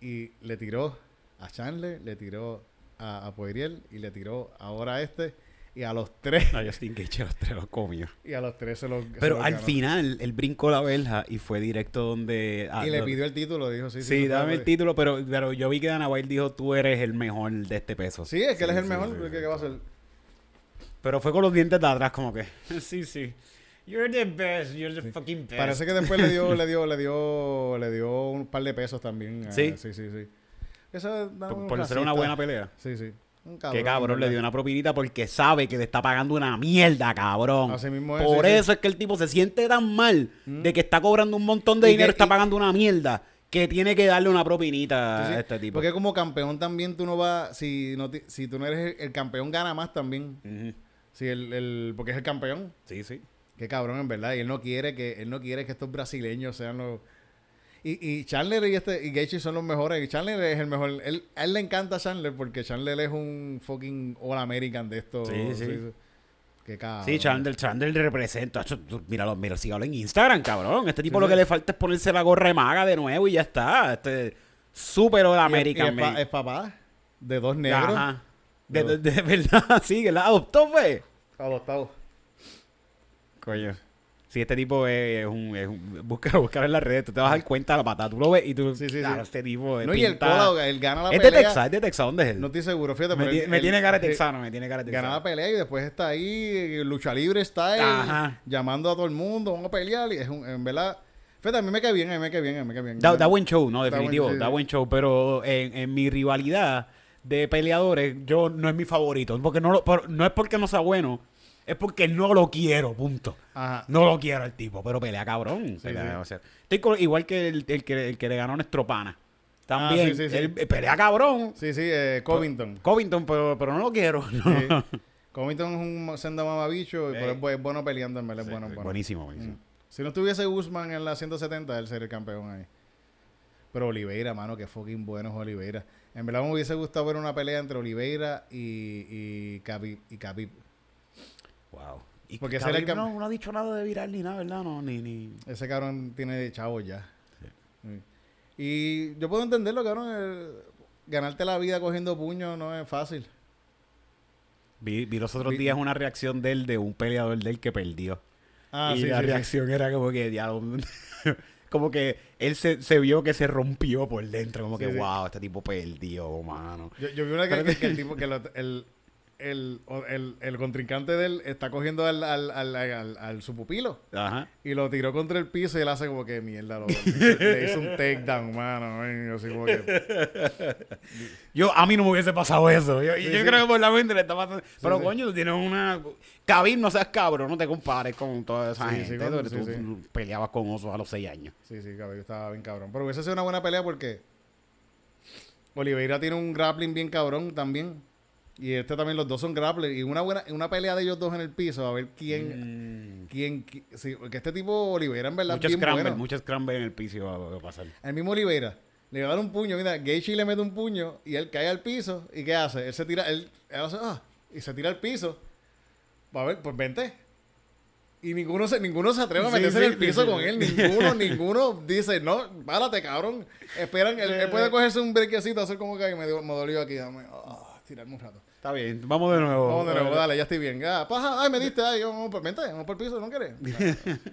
Y le tiró a Chandler, le tiró a, a Poirier y le tiró ahora a este. Y a los tres, A Justin Gage los tres los comió. y a los tres se los Pero al ganó. final, él brincó la verja y fue directo donde... ah, Y le no- pidió el título, dijo, sí, sí. Sí, dame el título, pero, pero yo vi que Dana White dijo, tú eres el mejor de este peso. Sí, es que él es el sí, mejor, sí, porque sí. ¿qué va a hacer? Pero fue con los dientes de atrás como que... sí, sí. You're the best, you're the fucking best. Parece que después le dio, le dio, le dio, le dio un par de pesos también. eh, Sí. sí, sí, sí. Eso Por, por ser una buena pelea. Sí, sí. Un Qué cabrón, le dio una propinita porque sabe que le está pagando una mierda, cabrón. Así mismo es, Por sí, sí. eso es que el tipo se siente tan mal Mm. de que está cobrando un montón de Y dinero, que- está y- pagando una mierda, que tiene que darle una propinita Sí, a este tipo. Porque como campeón también tú no vas, si no ti- si tú no eres el, el campeón gana más también. Ujú. Si el, el, porque es el campeón. Sí, sí. Qué cabrón en verdad. Y él no quiere que, él no quiere que estos brasileños sean los. Y, y Chandler y este y Gaethje son los mejores. Y Chandler es el mejor. Él, a él le encanta Chandler porque Chandler es un fucking All American de esto. Sí, sí. Qué cabrón. Sí, Chandler, Chandler representa. Míralo, mira, sígalo en Instagram, cabrón. Este tipo Sí, lo sí. que le falta es ponerse la gorra de maga de nuevo y ya está. Este súper Y es- American y es, pa- made. es papá de dos negros. Ajá. De, de- de verdad, sí, que la adoptó, fue. Adoptados. Coño. Sí, este tipo es, es un, es un- Busca, buscar en las redes, tú te vas a dar cuenta de la patada. Tú lo ves y tú. Sí, sí, claro, sí. este tipo es. No, y el pinta- cola, él gana la Es de pelea. Texas, es de Texas. ¿Dónde es él? No estoy seguro, fíjate. me, pero ti- él- me él- tiene cara de eh, texano, me tiene cara de texano. Gana la pelea y después está ahí, lucha libre está él, Ajá. llamando a todo el mundo, vamos a pelear. Y es un, en verdad, fíjate, a mí me cae bien, a mí me cae bien, a mí me cae bien. Da, da buen show, no, Da buen- definitivo, da buen show, pero en, en mi rivalidad de peleadores, yo no es mi favorito, porque no, lo- no es porque no sea bueno, es porque no lo quiero, punto. Ajá. No lo quiero el tipo, pero pelea cabrón. pelea, sí. o sea, estoy con- igual que el, el que el que le ganó a nuestro pana. También, Ah, sí, sí, sí. él eh, pelea cabrón. Sí, sí, eh, Covington. Covington, pero, pero no lo quiero. Covington es un senda mamabicho, pero es, bu- es bueno peleando, en verdad, es bueno, es bueno. Buenísimo, buenísimo. Mm. Si no estuviese Guzmán en la 170, él sería el campeón ahí. Pero Oliveira, mano, que fucking bueno es Oliveira. En verdad me hubiese gustado ver una pelea entre Oliveira y, y Khabib. Y Khabib. Wow. Y Porque ese era el cam- no, no ha dicho nada de viral ni nada, ¿verdad? No, ni, ni... Ese cabrón tiene chavos ya. Sí. Y yo puedo entenderlo, cabrón. eh, ganarte la vida cogiendo puños no es fácil. Vi, vi los otros Vi- días una reacción de él, de un peleador de él que perdió. Ah, y sí, la sí, sí. reacción era como que, diablo, como que él se, se vio que se rompió por dentro. Como Sí, que, sí. wow, este tipo perdió, mano. Yo, yo vi una que, que- que el tipo, que lo- el, el, el, el contrincante de él está cogiendo al, al, al, al- al- su pupilo Ajá. y lo tiró contra el piso y él hace como que mierda. Lo, le hizo un takedown, mano. yo así como que, Yo, a mí no me hubiese pasado eso. Yo, y Sí, yo sí. creo que por la mente le está pasando. Pero sí. coño, tú tienes una. Khabib, no seas cabrón, no te compares con toda esa gente. con- tú, sí, tú sí. peleabas con osos a los seis años. Sí, sí, cabrón, estaba bien cabrón. Pero hubiese sido una buena pelea porque Oliveira tiene un grappling bien cabrón también. Y este también, los dos son grappling. Y una buena una pelea de ellos dos en el piso, a ver quién. Mm. quién, qui- sí, porque este tipo Oliveira en verdad bien scramble, bueno. mucho scramble en el piso va, va a pasar. El mismo Oliveira le va a dar un puño. Mira, Gaethje le mete un puño y él cae al piso. ¿Y qué hace? Él se tira, él, él hace, ah, y se tira al piso. Va a ver, pues vente. Y ninguno se, ninguno se atreve a Sí, meterse sí, en el sí, piso sí. con él. Ninguno, ninguno dice, no, párate, cabrón. Esperan, él, él puede cogerse un brequecito, hacer como que "Ay, me, me dolió aquí. Dame, ah, tirarme un rato. Está bien, vamos de nuevo. Vamos de nuevo, dale, ya estoy bien. Ah, paja, ay, me diste, ay, vamos, por- vente, vamos por el piso, ¿no quieres?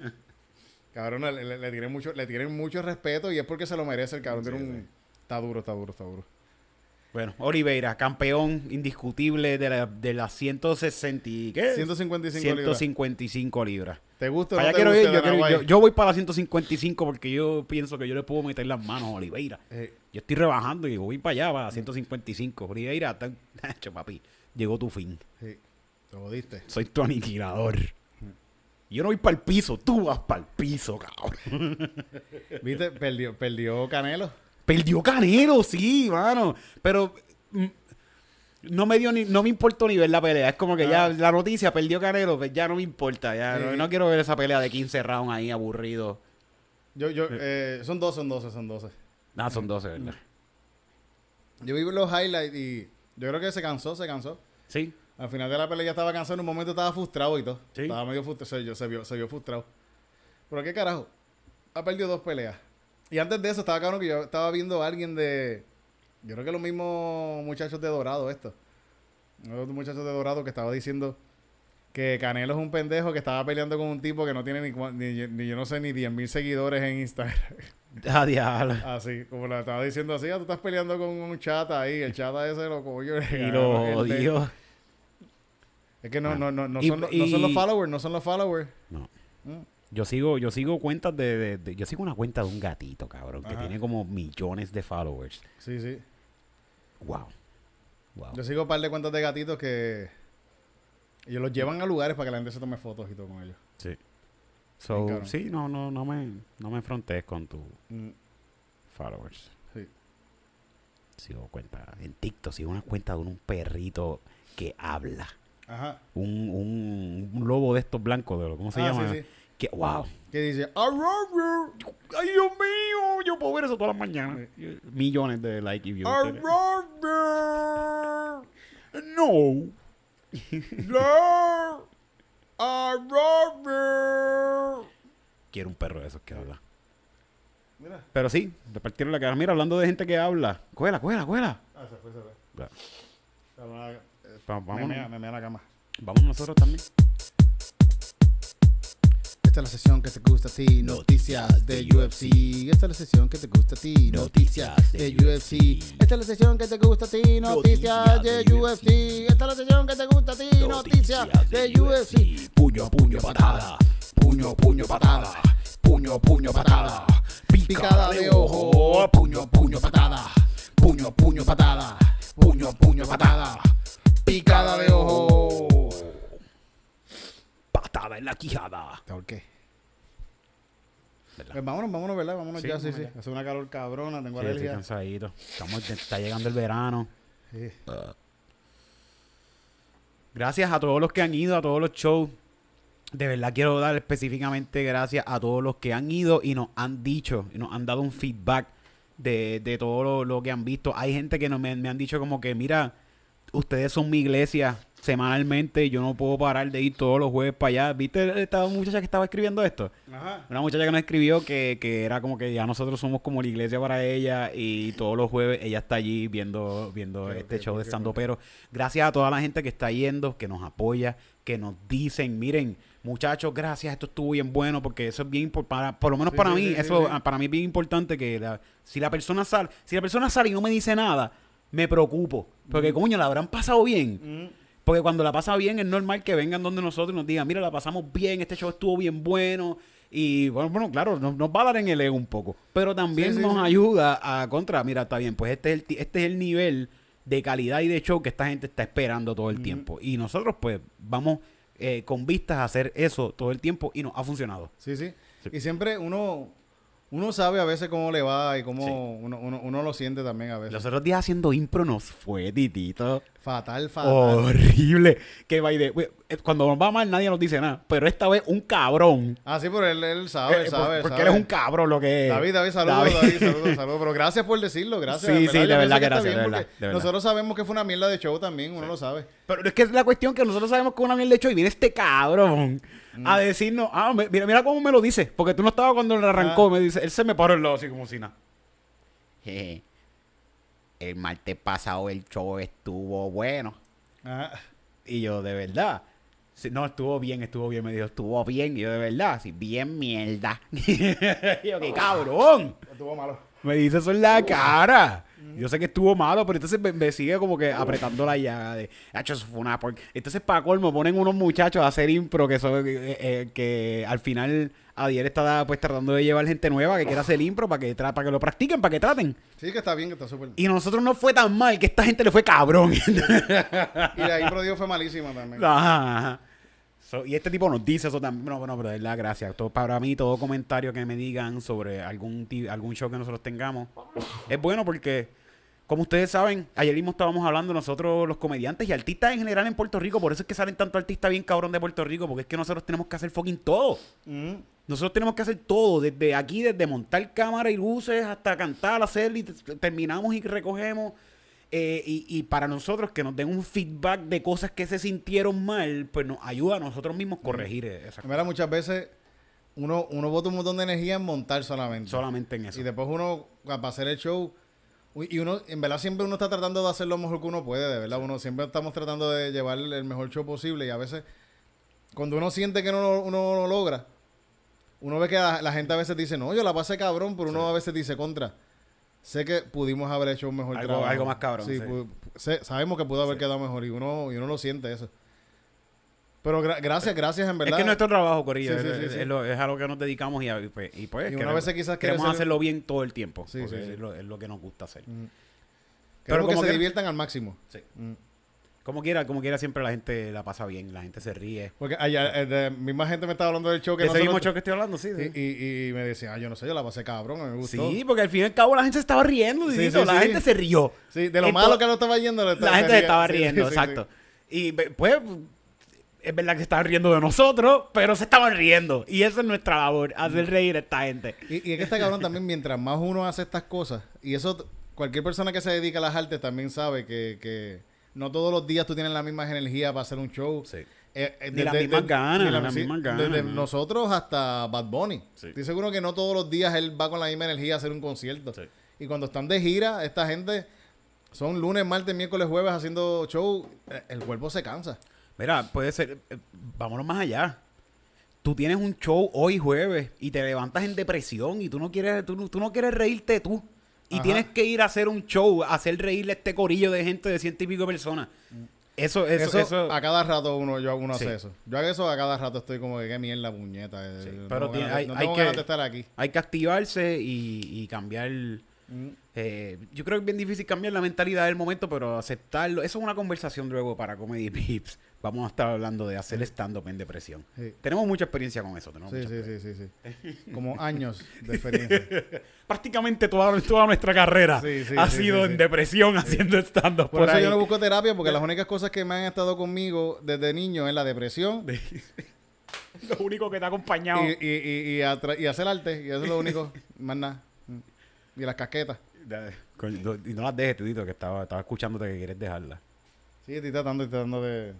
cabrón, le, le- le tienen mucho, le tienen mucho respeto y es porque se lo merece el cabrón. Tiene un... Está duro, está duro, está duro. Bueno, Oliveira, campeón indiscutible de la, de las 160 y ¿qué? 155 libras. 155 libras. ¿Te gusta o no te quiero gusta ir, yo, quiero. Yo- yo voy para las 155 porque yo pienso que yo le puedo meter las manos a Oliveira. Eh, Yo estoy rebajando y voy para allá, para 155. Oliveira, está- Nacho, papi, llegó tu fin. sí, te jodiste. Soy tu aniquilador. Yo no voy para el piso, tú vas para el piso, cabrón. ¿Viste? Perdió, perdió Canelo. Perdió Canelo, sí, mano. Pero mm, no me dio ni, no me importó ni ver la pelea. Es como que ya la noticia perdió Canelo, pues ya no me importa. Ya no, quiero ver esa pelea de 15 rounds ahí aburrido. Yo, yo, eh, son 12, son 12, son 12. Nada, son 12, ¿verdad? Yo vi los highlights y yo creo que se cansó, se cansó. Sí. Al final de la pelea ya estaba cansado, en un momento estaba frustrado y todo. Sí. Estaba medio frustrado, se, vio- se, vio, se vio frustrado. Pero qué carajo, ha perdido dos peleas. Y antes de eso estaba cabrón que yo estaba viendo a alguien de... Yo creo que los mismos muchachos de Dorado, esto. Los muchachos de Dorado que estaba diciendo que Canelo es un pendejo que estaba peleando con un tipo que no tiene ni, ni, ni yo no sé, ni 10 mil seguidores en Instagram. Ah, diablo. Así, como lo estaba diciendo así, ah, tú estás peleando con un chata ahí, el chata ese lo cogió. Y lo odió. Es que no, no, no, no, Y- son, los- no son los followers, no son los followers. No. Mm. Yo sigo, yo sigo cuentas de, de- de- Yo sigo una cuenta de un gatito, cabrón, que tiene como millones de followers. Sí, sí. Wow. Wow. Yo sigo un par de cuentas de gatitos que ellos los llevan a lugares para que la gente se tome fotos y todo con ellos. Sí. So, sí, no, no, no me, no me frontees con tus Mm, followers. sí. Sigo cuenta. En TikTok sigo una cuenta de un perrito que habla. Ajá. Un, un, un lobo de estos blancos, de lo, ¿cómo se Ah, llama? sí, sí. Que, wow. Que dice, "Arr, Ay, Dios mío, yo puedo ver eso todas las mañanas. Millones de likes y views. arr, No. arr". Robert. Quiero un perro de esos que habla. Mira. Pero sí, me partieron la cara. Mira, hablando de gente que habla. Cuela, cuela, cuela. Ah, se fue, se fue. Va- Pero, ah, eh, va- Me mea, me mea la cama. vamos nosotros también. Esta es la sesión que te gusta a ti, noticias de UFC. Esta es la sesión que te gusta a ti, noticias de UFC. Esta es la sesión que te gusta a ti, noticias de UFC. Esta es la sesión que te gusta a ti, noticias de UFC. Puño, puño, patada. Puño, puño, patada. Puño, puño, patada. Picada de ojo. Puño, puño, patada. Puño, puño, patada. Puño, puño, patada. Picada de ojo. Patada en la quijada. ¿Te ahorqué? Pues vámonos, vámonos, ¿verdad? Vámonos Sí, ya, sí, sí. Hace una calor cabrona, tengo Sí, estoy alergia. cansadito. Estamos, está llegando el verano. Sí. Gracias a todos los que han ido a todos los shows. De verdad quiero dar específicamente gracias a todos los que han ido y nos han dicho y nos han dado un feedback de, de todo lo, lo que han visto. Hay gente que nos, me, me han dicho como que, mira, ustedes son mi iglesia semanalmente. Yo no puedo parar de ir todos los jueves para allá. ¿Viste esta muchacha que estaba escribiendo esto? Ajá. Una muchacha que nos escribió que, que era como que ya nosotros somos como la iglesia para ella y todos los jueves ella está allí viendo, viendo este show de ok, stand ok. pero Gracias a toda la gente que está yendo, que nos apoya, que nos dicen, miren, muchachos, gracias, esto estuvo bien bueno, porque eso es bien importante, por lo menos Sí, para sí, mí, sí, eso para mí es bien importante que la- si la persona sale, si la persona sale y no me dice nada, me preocupo, porque coño, la habrán pasado bien. Mm. Porque cuando la pasa bien es normal que vengan donde nosotros y nos digan, mira, la pasamos bien, este show estuvo bien bueno. Y bueno, bueno claro, nos, nos va a dar en el ego un poco. Pero también Sí, nos sí. ayuda a contra, mira, está bien, pues este es, el, este es el nivel de calidad y de show que esta gente está esperando todo el tiempo. Y nosotros pues vamos eh, con vistas a hacer eso todo el tiempo y nos ha funcionado. Sí, sí, Sí. Y siempre uno, uno sabe a veces cómo le va y cómo uno, uno, uno lo siente también a veces. Los otros días haciendo impro nos fue, titito. Fatal, fatal. Horrible. Que by the- we- eh, cuando nos va mal nadie nos dice nada. Pero esta vez un cabrón. Ah, sí, pero él, él sabe, Eh, sabe, porque sabe. eres un cabrón lo que es. David, David, saludos, David. David, saludos, saludos. Pero gracias por decirlo, gracias. Sí, sí, de verdad que gracias, bien de porque verdad, de verdad. Nosotros sabemos que fue una mierda de show también, uno lo sabe. Pero es que es la cuestión que nosotros sabemos que una mierda de hecho y viene este cabrón Mm. a decirnos, ah, me- mira, mira cómo me lo dice. Porque tú no estabas cuando le arrancó, Ah. me dice, él se me paró el lado así como si nada. Jeje. El martes pasado el show estuvo bueno. Ajá. Y yo, de verdad. Sí, no, estuvo bien, estuvo bien. Me dijo, estuvo bien. Y yo, de verdad, sí, bien mierda. y yo, qué cabrón. Estuvo malo. Me dice eso en la cara. Yo sé que estuvo malo, pero entonces me, me sigue como que apretando la llaga de, "Acho, eso fue una por-". Entonces, para colmo, ponen unos muchachos a hacer impro que son, eh, eh, que al final Adiel está pues tratando de llevar gente nueva que quiera hacer impro para que, para que lo practiquen, para que traten. Sí, que está bien, que está súper. Y Y nosotros no fue tan mal, que esta gente le fue cabrón. de ahí Pro Dios fue malísima también. Ajá, ajá. So, y este tipo nos dice eso también. No, bueno, pero de verdad, gracias. Todo, para mí, todo comentario que me digan sobre algún, algún show que nosotros tengamos es bueno porque, como ustedes saben, ayer mismo estábamos hablando nosotros, los comediantes y artistas en general en Puerto Rico. Por eso es que salen tanto artistas bien cabrón de Puerto Rico, porque es que nosotros tenemos que hacer fucking todo. Mm. Nosotros tenemos que hacer todo, desde aquí, desde montar cámara y luces hasta cantar, hacer y terminamos y recogemos. Eh, y, y para nosotros que nos den un feedback de cosas que se sintieron mal, pues nos ayuda a nosotros mismos corregir esas cosas. Mira, muchas veces uno, uno bota un montón de energía en montar solamente. Solamente en eso. Y después uno, para hacer el show, y uno, en verdad siempre uno está tratando de hacer lo mejor que uno puede, de verdad. Uno siempre estamos tratando de llevar el mejor show posible y a veces, cuando uno siente que no, uno no lo logra, uno ve que la, la gente a veces dice, no, yo la pasé cabrón, pero uno a veces dice contra. Sé que pudimos haber hecho un mejor Algo- trabajo. algo más cabrón, sí. sé- sabemos que pudo haber quedado mejor y uno, y uno lo siente eso. Pero gra- gracias, gracias en Es verdad. que es nuestro trabajo, Corillo. Sí, sí, es, sí, es- es lo- es a lo que nos dedicamos y, pues, y pues Y uno a queremos, veces quizás queremos ser- hacerlo bien todo el tiempo. Sí, porque sí, sí. Es, lo, es lo que nos gusta hacer. Queremos Pero que como se que- diviertan al máximo. Sí. Mm. Como quiera, como quiera, siempre la gente la pasa bien, la gente se ríe. Porque allá, eh, de- misma gente me estaba hablando del show que ¿De ese mismo show que estoy hablando? Sí, sí. y, y, y me decía, ah, yo no sé, yo la pasé cabrón, me gustó. Sí, porque al fin y al cabo la gente se estaba riendo, Sí, sí, la gente se rió. Sí, de lo malo que lo estaba yendo, La gente se estaba riendo, exacto. Y pues, es verdad que se estaban riendo de nosotros, pero se estaban riendo. Y esa es nuestra labor, hacer reír a esta gente. Y, y es que está cabrón también, mientras más uno hace estas cosas, y eso cualquier persona que se dedica a las artes también sabe que, que no todos los días tú tienes las mismas energías para hacer un show. Sí. eh, eh, Ni las mismas ganas, ni la- las sí, mismas ganas, Desde ¿no? nosotros hasta Bad Bunny. Sí. Estoy seguro que no todos los días él va con la misma energía a hacer un concierto. Sí. Y cuando están de gira, esta gente son lunes, martes, miércoles, jueves haciendo show. eh, El cuerpo se cansa. Mira, puede ser, eh, vámonos más allá. Tú tienes un show hoy jueves y te levantas en depresión y tú no quieres, tú no quieres reírte tú. Y Ajá. tienes que ir a hacer un show, a hacer reírle a este corillo de gente de ciento y pico personas. Eso, eso, Eso, eso. a cada rato uno, yo, uno Sí. hace eso. Yo hago eso a cada rato, estoy como que qué mierda puñeta. eh, Sí, no pero tiene- ganas hay- no hay que- ganas de estar aquí. Hay que activarse y, y cambiar. eh, yo creo que es bien difícil cambiar la mentalidad del momento, pero aceptarlo. Eso es una conversación luego para Comedy Pips. Vamos a estar hablando de hacer stand-up en depresión. Sí. Tenemos mucha experiencia con eso. Tenemos Sí, mucha sí, sí, sí, sí. Como años de experiencia. Prácticamente toda, toda nuestra carrera Sí, ha sido en depresión haciendo stand-up Por, por, eso ahí. yo no busco terapia, porque las únicas cosas que me han estado conmigo desde niño es la depresión Lo único que te ha acompañado. y, y, y, y atra- y hacer arte. Y eso es lo único. Más nada. Mm. Y las casquetas. Y no las dejes, Tudito, que estaba, estaba escuchándote que quieres dejarlas. Sí, estoy tratando, estoy tratando de...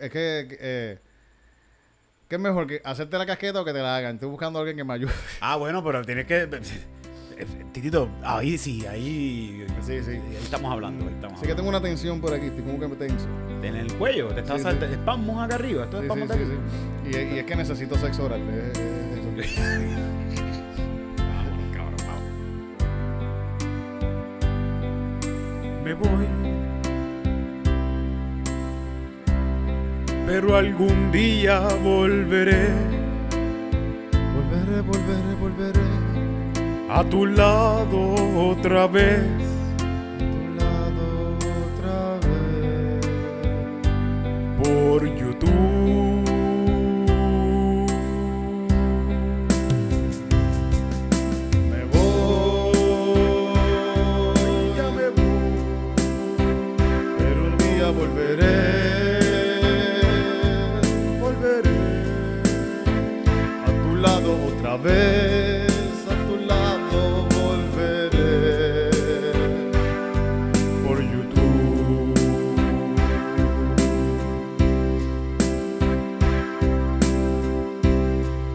Es que... eh, ¿Qué es mejor? que ¿Hacerte la casqueta o que te la hagan? Estoy buscando a alguien que me ayude. Ah, bueno, pero tienes que. Titito, ahí sí, ahí. Sí, sí. Ahí estamos hablando. Ahí estamos que tengo una tensión por aquí. Estoy como que me tenso. En el cuello, te estás Sí, saltando. sí. Espasmos acá arriba. Esto es Sí, sí, sí. Y, y es que necesito sexo oral. es-. Me voy. Pero algún día volveré Volveré, volveré, volveré. a tu lado otra vez. A tu lado otra vez. por YouTube. Me otra vez. A tu lado volveré. por YouTube.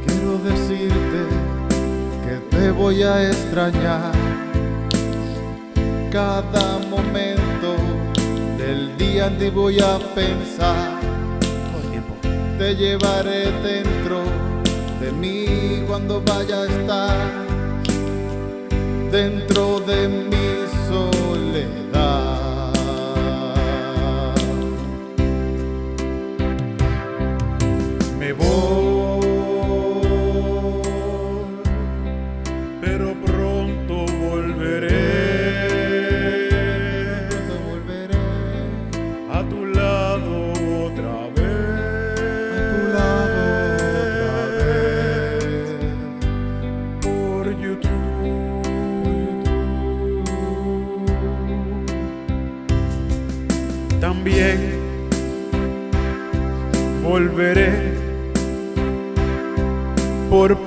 Quiero decirte que te voy a extrañar cada momento del día te voy a pensar te llevaré dentro de mí cuando vaya a estar dentro de mi soledad. Me voy,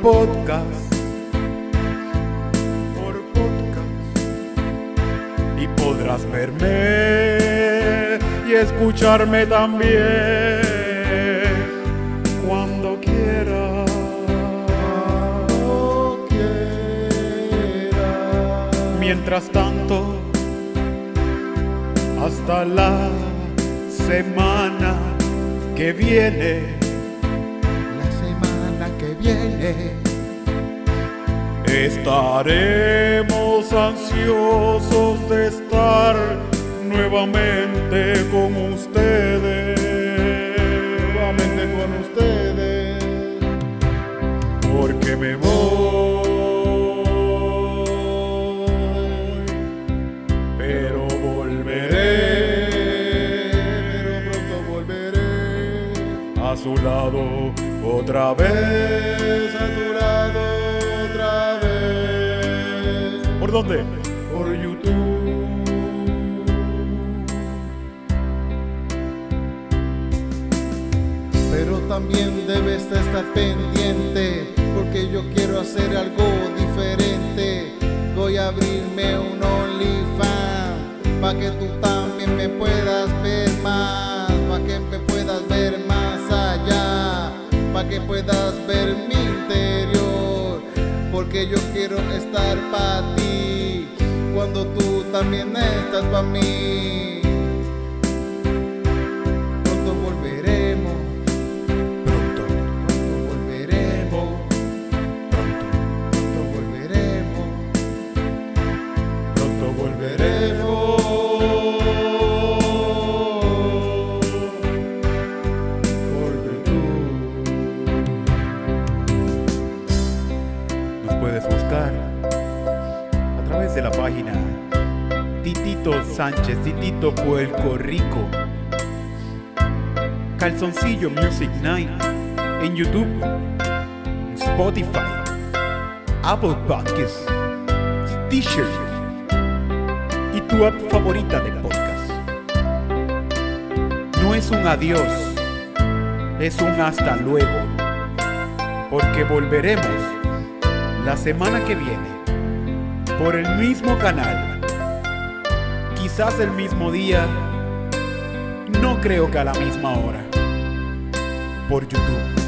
por podcast, y podrás verme y escucharme también cuando quieras. Mientras tanto, hasta la semana que viene, estaremos ansiosos de estar nuevamente con ustedes. nuevamente con ustedes. Porque me voy, pero volveré. Pero pronto volveré a su lado otra vez. ¿Por dónde? Por YouTube. Pero también debes estar pendiente, porque yo quiero hacer algo diferente. Voy a abrirme un OnlyFans, pa que tú también me puedas ver más, pa que me puedas ver más allá, pa que puedas ver mi interior porque yo quiero estar para ti, cuando tú también estás para mí. Sánchez, Titito Puerto Rico. Calzoncillo Music Night en YouTube, Spotify, Apple Podcasts, Stitcher y tu app favorita de podcast. No es un adiós, es un hasta luego, porque volveremos la semana que viene por el mismo canal. Quizás el mismo día, no creo que a la misma hora. Por YouTube.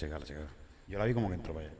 Chégala, chégala. Yo la vi como que entró allá.